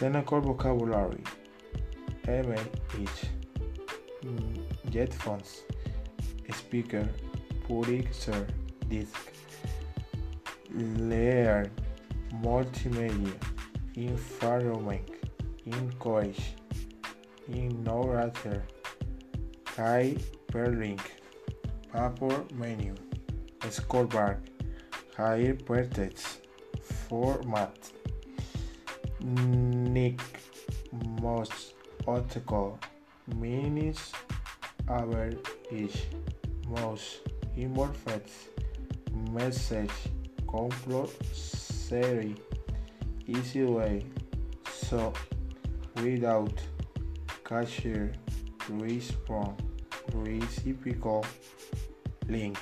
Technical vocabulary. Email is headphones, speaker, pulser, disk, layer, multimedia, environment, encourage, innovator, hyperlink, paper menu, scoreboard, hypertext, format, nick, most article, minutes, hour, each, most, interface, message, compulsory, easy way, so, without, cashier, respond, reciprocal, link.